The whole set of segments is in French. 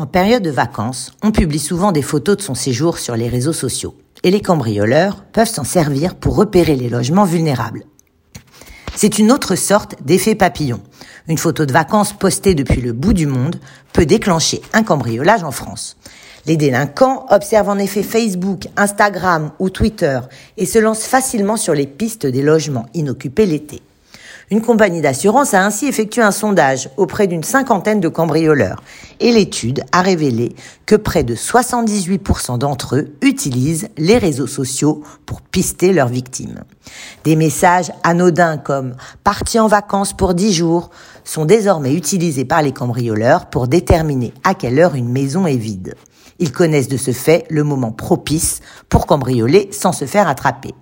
En période de vacances, on publie souvent des photos de son séjour sur les réseaux sociaux. Et les cambrioleurs peuvent s'en servir pour repérer les logements vulnérables. C'est une autre sorte d'effet papillon. Une photo de vacances postée depuis le bout du monde peut déclencher un cambriolage en France. Les délinquants observent en effet Facebook, Instagram ou Twitter et se lancent facilement sur les pistes des logements inoccupés l'été. Une compagnie d'assurance a ainsi effectué un sondage auprès d'une cinquantaine de cambrioleurs et l'étude a révélé que près de 78% d'entre eux utilisent les réseaux sociaux pour pister leurs victimes. Des messages anodins comme parti en vacances pour 10 jours sont désormais utilisés par les cambrioleurs pour déterminer à quelle heure une maison est vide. Ils connaissent de ce fait le moment propice pour cambrioler sans se faire attraper.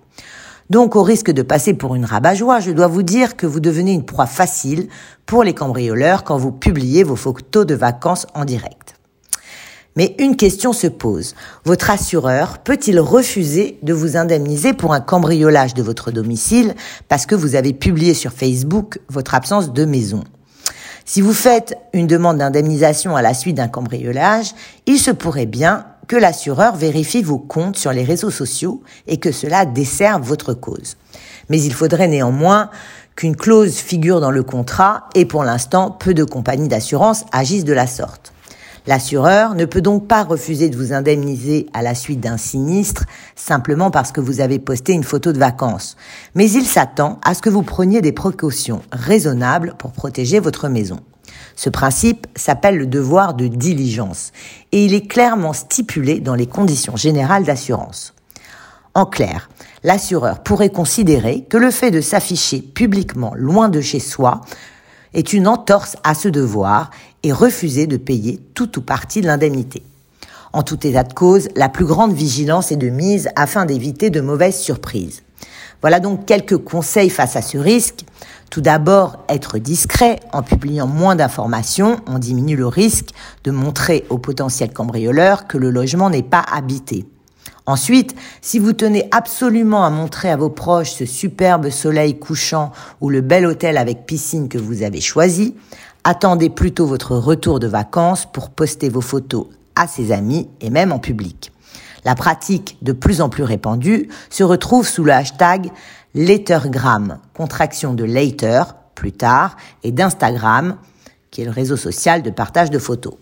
Donc, au risque de passer pour une rabat-joie, je dois vous dire que vous devenez une proie facile pour les cambrioleurs quand vous publiez vos photos de vacances en direct. Mais une question se pose. Votre assureur peut-il refuser de vous indemniser pour un cambriolage de votre domicile parce que vous avez publié sur Facebook votre absence de maison? Si vous faites une demande d'indemnisation à la suite d'un cambriolage, il se pourrait bien que l'assureur vérifie vos comptes sur les réseaux sociaux et que cela desserve votre cause. Mais il faudrait néanmoins qu'une clause figure dans le contrat et pour l'instant, peu de compagnies d'assurance agissent de la sorte. L'assureur ne peut donc pas refuser de vous indemniser à la suite d'un sinistre simplement parce que vous avez posté une photo de vacances. Mais il s'attend à ce que vous preniez des précautions raisonnables pour protéger votre maison. Ce principe s'appelle le devoir de diligence et il est clairement stipulé dans les conditions générales d'assurance. En clair, l'assureur pourrait considérer que le fait de s'afficher publiquement loin de chez soi est une entorse à ce devoir et refuser de payer tout ou partie de l'indemnité. En tout état de cause, la plus grande vigilance est de mise afin d'éviter de mauvaises surprises. Voilà donc quelques conseils face à ce risque. Tout d'abord, être discret en publiant moins d'informations. On diminue le risque de montrer aux potentiels cambrioleurs que le logement n'est pas habité. Ensuite, si vous tenez absolument à montrer à vos proches ce superbe soleil couchant ou le bel hôtel avec piscine que vous avez choisi, attendez plutôt votre retour de vacances pour poster vos photos à ses amis et même en public. La pratique, de plus en plus répandue, se retrouve sous le hashtag Lettergram, contraction de later, plus tard, et d'Instagram, qui est le réseau social de partage de photos.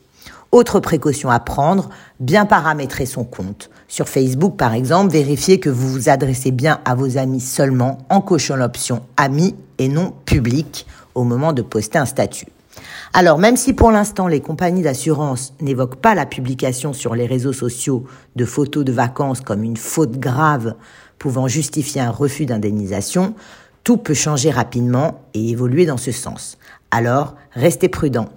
Autre précaution à prendre, bien paramétrer son compte. Sur Facebook, par exemple, vérifiez que vous vous adressez bien à vos amis seulement en cochant l'option amis et non public au moment de poster un statut. Alors, même si pour l'instant les compagnies d'assurance n'évoquent pas la publication sur les réseaux sociaux de photos de vacances comme une faute grave pouvant justifier un refus d'indemnisation, tout peut changer rapidement et évoluer dans ce sens. Alors, restez prudent